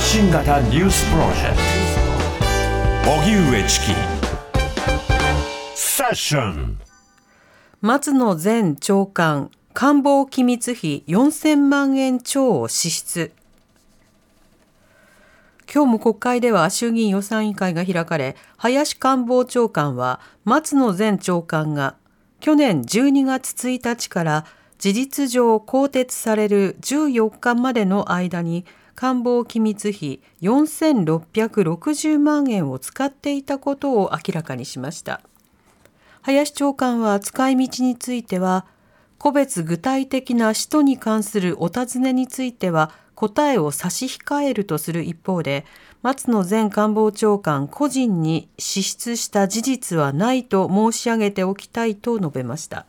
発信型ニュースプロジェクト。荻上チキ。セッション。松野前長官官房機密費4000万円超を支出。今日も国会では衆議院予算委員会が開かれ林官房長官は松野前長官が去年12月1日から事実上更迭される14日までの間に官房機密費4660万円を使っていたことを明らかにしました。林長官は使い道については個別具体的な使途に関するお尋ねについては答えを差し控えるとする一方で松野前官房長官個人に支出した事実はないと申し上げておきたいと述べました。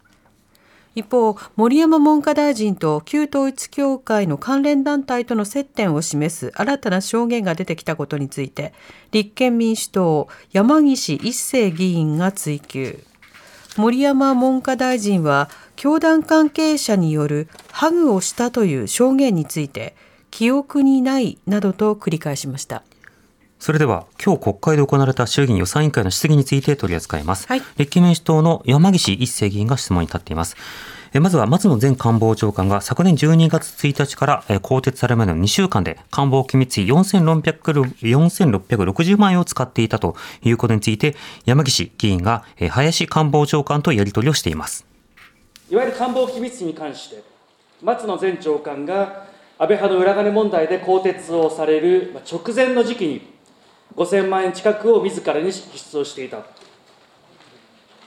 一方森山文科大臣と旧統一教会の関連団体との接点を示す新たな証言が出てきたことについて立憲民主党山岸一生議員が追及。森山文科大臣は教団関係者によるハグをしたという証言について記憶にないなどと繰り返しました。それでは今日国会で行われた衆議院予算委員会の質疑について取り扱います、はい、立憲民主党の山岸一生議員が質問に立っています。まずは松野前官房長官が昨年12月1日から更迭されるまでの2週間で官房機密費4660万円を使っていたということについて山岸議員が林官房長官とやり取りをしています。いわゆる官房機密費に関して松野前長官が安倍派の裏金問題で更迭をされる直前の時期に5000万円近くを自らに支出をしていた。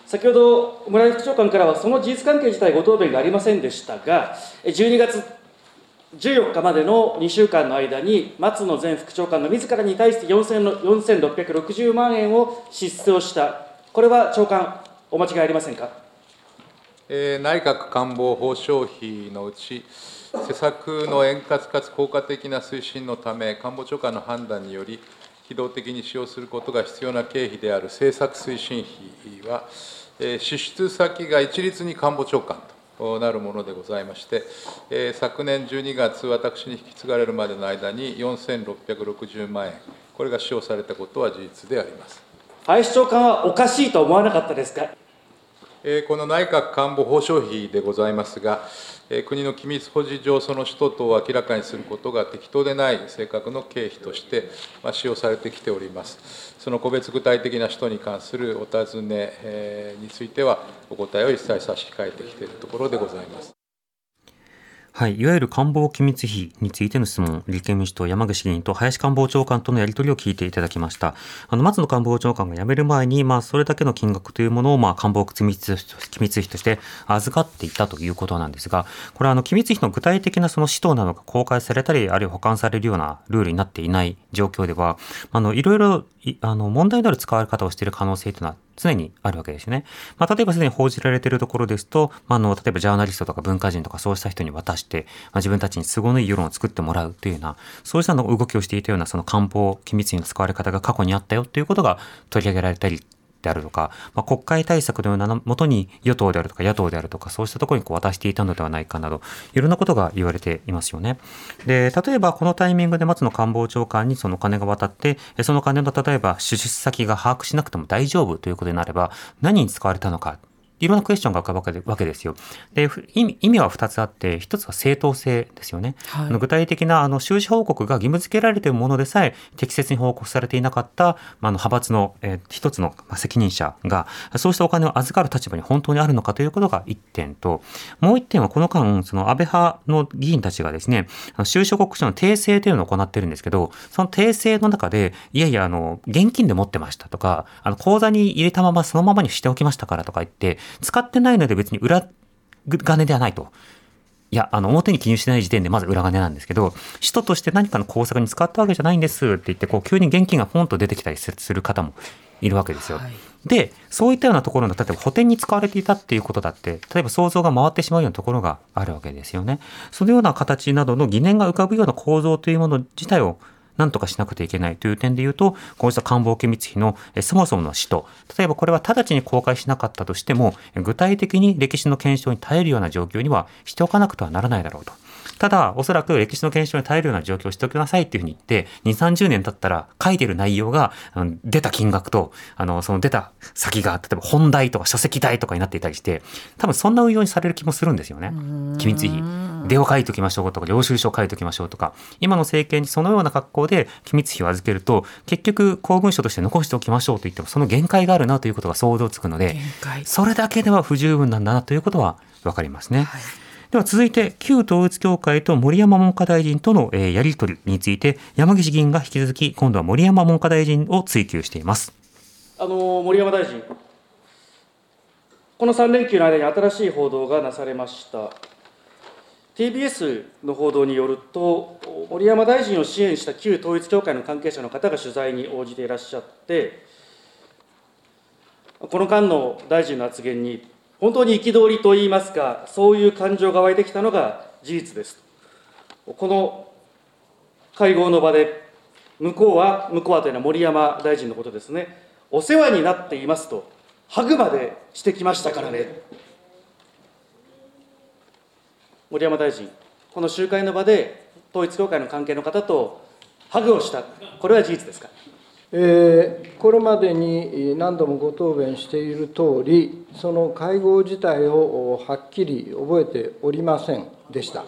先ほど村井副長官からはその事実関係自体ご答弁がありませんでしたが12月14日までの2週間の間に松野前副長官の自らに対して4660万円を支出をした。これは長官お間違いありませんか、えー、内閣官房報奨費のうち施策の円滑かつ効果的な推進のため官房長官の判断により機動的に使用することが必要な経費である政策推進費は、支出先が一律に官房長官となるものでございまして、昨年12月、私に引き継がれるまでの間に4660万円、これが使用されたことは事実であります林長官はおかしいと思わなかったですか？この内閣官房保障費でございますが、国の機密保持上、その使途等を明らかにすることが適当でない性格の経費として使用されてきております。その個別具体的な使途に関するお尋ねについては、お答えを一切差し控えてきているところでございます。はい、いわゆる官房機密費についての質問、立憲民主党山口議員と林官房長官とのやり取りを聞いていただきました。あの、松野官房長官が辞める前に、まあ、それだけの金額というものを、まあ、官房機密機密費として預かっていたということなんですが、これは、あの、機密費の具体的なその使途なのが公開されたり、あるいは保管されるようなルールになっていない状況では、あの、いろいろ、あの、問題のある使われ方をしている可能性というのは常にあるわけですね。まあ、例えばすでに報じられているところですと、まあ、あの、例えばジャーナリストとか文化人とかそうした人に渡して、まあ、自分たちに都合のいい世論を作ってもらうというような、そうしたの動きをしていたようなその官報機密に使われ方が過去にあったよということが取り上げられたりであるとか、まあ、国会対策のようなもとに与党であるとか野党であるとか、そうしたところにこう渡していたのではないかなど、いろんなことが言われていますよね。で、例えばこのタイミングで松野官房長官にその金が渡って、その金の例えば出資先が把握しなくても大丈夫ということになれば、何に使われたのか。いろんなクエスチョンが浮かぶわけですよ。で意味意味は2つあって1つは正当性ですよね。はい、具体的なあの収支報告が義務付けられているものでさえ適切に報告されていなかった、まあ、の派閥の、えー、一つの責任者がそうしたお金を預かる立場に本当にあるのかということが1点ともう1点はこの間その安倍派の議員たちがですね収支報告書の訂正というのを行ってるんですけどその訂正の中でいやいやあの現金で持ってましたとかあの口座に入れたままそのままにしておきましたからとか言って使ってないので別に裏金ではないと。いや、あの、表に記入しない時点でまず裏金なんですけど、使途として何かの工作に使ったわけじゃないんですって言って、こう、急に現金がポンと出てきたりする方もいるわけですよ。はい、で、そういったようなところの、例えば補填に使われていたっていうことだって、例えば想像が回ってしまうようなところがあるわけですよね。そのような形などの疑念が浮かぶような構造というもの自体をなんとかしなくてはいけないという点で言うと、こうした官房機密費のそもそもの使途、例えばこれは直ちに公開しなかったとしても、具体的に歴史の検証に耐えるような状況にはしておかなくてはならないだろうと。ただ、おそらく歴史の検証に耐えるような状況をしておきなさいっていうふうに言って、2、30年経ったら書いてる内容が、あの出た金額と、あの、その出た先が、例えば本題とか書籍代とかになっていたりして、多分そんな運用にされる気もするんですよね。機密費。出を書いときましょうとか、領収書を書いときましょうとか、今の政権にそのような格好で機密費を預けると、結局公文書として残しておきましょうと言っても、その限界があるなということが想像つくので、それだけでは不十分なんだなということは分かりますね。では続いて、旧統一教会と森山文科大臣との、えーやり取りについて、山岸議員が引き続き、今度は森山文科大臣を追及しています。あの森山大臣、この3連休の間に新しい報道がなされました。TBS の報道によると、森山大臣を支援した旧統一教会の関係者の方が取材に応じていらっしゃって、この間の大臣の発言に、本当に憤りといいますか、そういう感情が湧いてきたのが事実です。この会合の場で、向こうは、向こうはというのは森山大臣のことですね、お世話になっていますと、ハグまでしてきましたからね。森山大臣、この集会の場で、統一教会の関係の方とハグをした、これは事実ですか？えーこれまでに何度もご答弁している通り、その会合自体をはっきり覚えておりませんでした。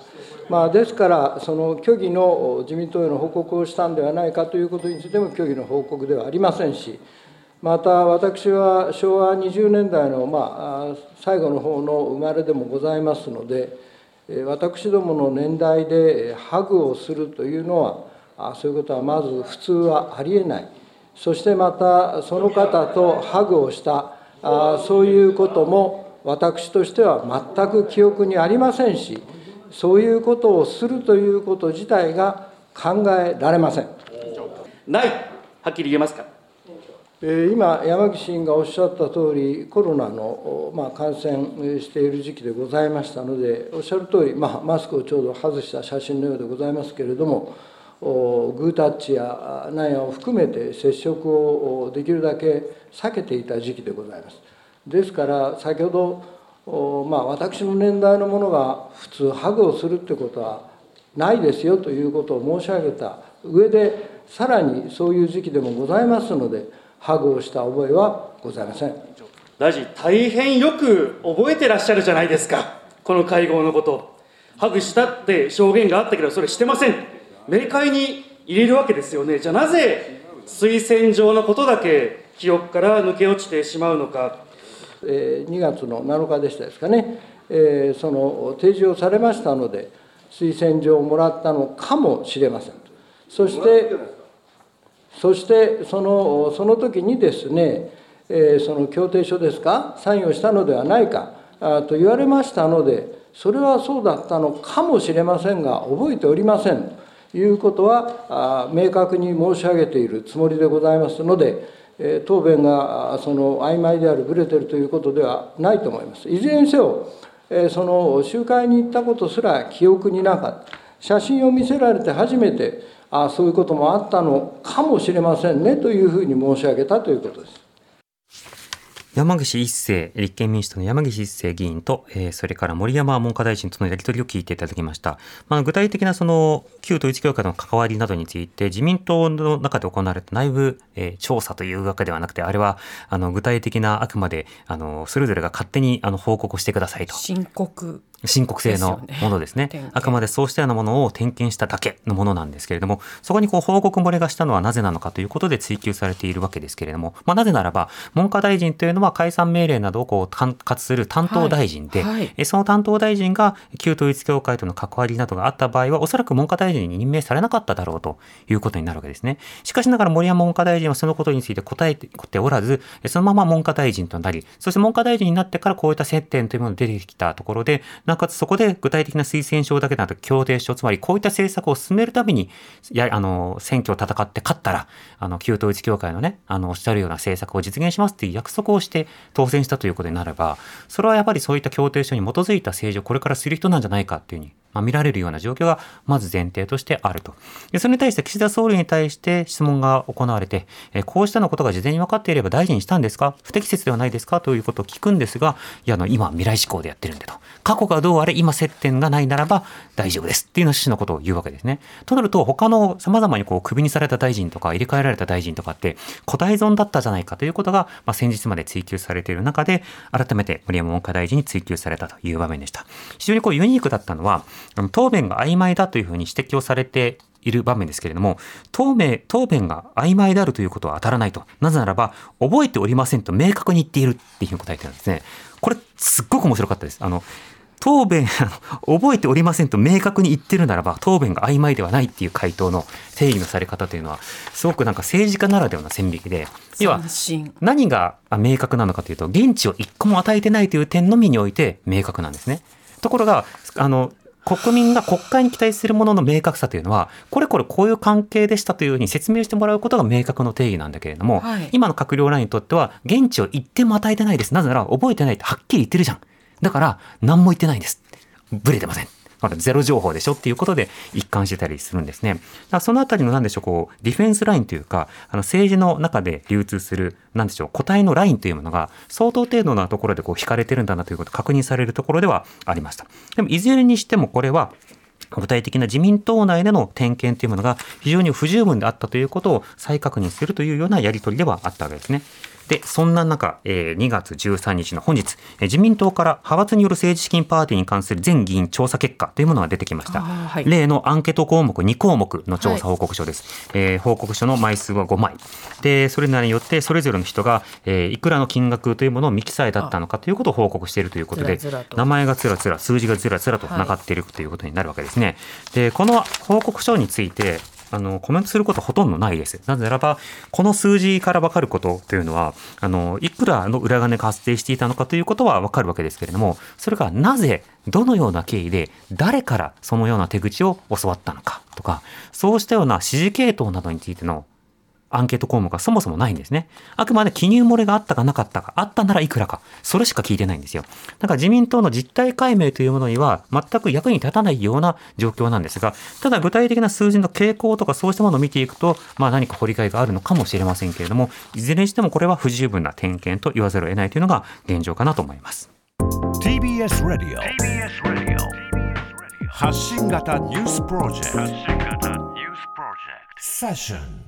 まあ、ですから、その虚偽の自民党への報告をしたんではないかということについても虚偽の報告ではありませんし、また私は昭和20年代の、まあ、最後の方の生まれでもございますので、私どもの年代でハグをするというのは、そういうことはまず普通はありえない。そしてまたその方とハグをしたあそういうことも私としては全く記憶にありませんしそういうことをするということ自体が考えられません。ない、はっきり言えますか？えー今、山岸委員がおっしゃった通り、コロナの、おまあ、感染している時期でございましたので、おっしゃる通り、まあ、マスクをちょうど外した写真のようでございますけれども、おグータッチやなんやを含めて接触をできるだけ避けていた時期でございます。ですから、先ほど、まあ、私の年代のものが普通、ハグをするってことはないですよということを申し上げた上で、さらにそういう時期でもございますので、ハグをした覚えはございません。大臣、大変よく覚えてらっしゃるじゃないですか、この会合のこと。ハグしたって証言があったけど、それしてません。明快に入れるわけですよね。じゃあなぜ、推薦状のことだけ記憶から抜け落ちてしまうのか。え2月の7日でしたですかね、えその提示をされましたので、推薦状をもらったのかもしれません。そして、そしてそのその時にですね、えその協定書ですか、サインをしたのではないかと言われましたので、それはそうだったのかもしれませんが、覚えておりませんいうことは、明確に申し上げているつもりでございますので、答弁がその曖昧である、ぶれてるということではないと思います。いずれにせよ、その集会に行ったことすら記憶になかった。写真を見せられて初めて、あそういうこともあったのかもしれませんねというふうに申し上げたということです。山岸一生、立憲民主党の山岸一生議員と、えーそれから森山文科大臣とのやり取りを聞いていただきました。まあ、具体的なその旧統一教会の関わりなどについて、自民党の中で行われた内部、えー調査というわけではなくて、あれは、あの、具体的なあくまで、あの、それぞれが勝手に、あの、報告してくださいと。申告申告制のものですね。ねあくまでそうしたようなものを点検しただけのものなんですけれども、そこにこう報告漏れがしたのはなぜなのかということで追及されているわけですけれども、まあ、なぜならば、文科大臣というのは解散命令などをこう管轄する担当大臣で、はい。はい。えその担当大臣が旧統一教会との関わりなどがあった場合は、おそらく文科大臣に任命されなかっただろうということになるわけですね。しかしながら森山文科大臣はそのことについて答えておらず、そのまま文科大臣となり、そして文科大臣になってからこういった接点というものが出てきたところで、なかつそこで具体的な推薦書だけでなく協定書、つまりこういった政策を進めるために、や、あの、選挙を戦って勝ったら、あの、旧統一教会のね、あの、おっしゃるような政策を実現しますっていう約束をして当選したということになれば、それはやっぱりそういった協定書に基づいた政治をこれからする人なんじゃないかっていうふうに、まあ、見られるような状況がまず前提としてあると。でそれに対して岸田総理に対して質問が行われて、えこうしたのことが事前に分かっていれば大臣にしたんですか？不適切ではないですか？ということを聞くんですが、いや、あの、今未来志向でやってるんでと。過去がどうあれ今接点がないならば大丈夫ですっていうの趣旨のことを言うわけですね。となると、他の様々にこう、首にされた大臣とか入れ替えられた大臣とかって、古代損だったじゃないかということが、まあ、先日まで追及されている中で、改めて森山文科大臣に追及されたという場面でした。非常にこうユニークだったのは、答弁が曖昧だというふうに指摘をされている場面ですけれども、答弁、答弁が曖昧であるということは当たらないと。なぜならば、覚えておりませんと明確に言っているっていうふうに答えてるんですね。これ、すっごく面白かったです。あの、答弁、覚えておりませんと明確に言ってるならば、答弁が曖昧ではないっていう回答の定義のされ方というのは、すごくなんか政治家ならではの線引きで、要は、何が明確なのかというと、現地を一個も与えてないという点のみにおいて明確なんですね。ところが、あの、国民が国会に期待するものの明確さというのは、これこれこういう関係でしたというふうに説明してもらうことが明確の定義なんだけれども、はい、今の閣僚らにとっては、現地を一点も与えてないです。なぜなら覚えてないってはっきり言ってるじゃん。だから、何も言ってないんです。ブレてません。まだゼロ情報でしょっていうことで一貫してたりするんですね。だそのあたりの何でしょう、こう、ディフェンスラインというか、あの政治の中で流通する、何でしょう、個体のラインというものが相当程度なところでこう引かれてるんだなということ確認されるところではありました。でも、いずれにしてもこれは、具体的な自民党内での点検というものが非常に不十分であったということを再確認するというようなやり取りではあったわけですね。で、そんな中、えー、2月13日の本日、えー、自民党から派閥による政治資金パーティーに関する全議員調査結果というものが出てきました。はい、例のアンケート項目2項目の調査報告書です。はい、えー、報告書の枚数は5枚。で、それなりによってそれぞれの人が、えー、いくらの金額というものを未記載だったのかということを報告しているということで、ずらずら名前がつらつら、数字がずらずらとながっているということになるわけですね。で、この報告書について、あのコメントすることほとんどないです。なぜならば、この数字から分かることというのは、あのいくらの裏金が発生していたのかということは分かるわけですけれども、それがなぜ、どのような経緯で、誰からそのような手口を教わったのかとか、そうしたような指示系統などについてのアンケート項目はそもそもないんですね。あくまで記入漏れがあったかなかったか、あったならいくらか、それしか聞いてないんですよ。だから自民党の実態解明というものには全く役に立たないような状況なんですが、ただ具体的な数字の傾向とかそうしたものを見ていくと、まあ何か掘りがいがあるのかもしれませんけれども、いずれにしてもこれは不十分な点検と言わざるを得ないというのが現状かなと思います。TBS Radio 発信型ニュースプロジェクトセッション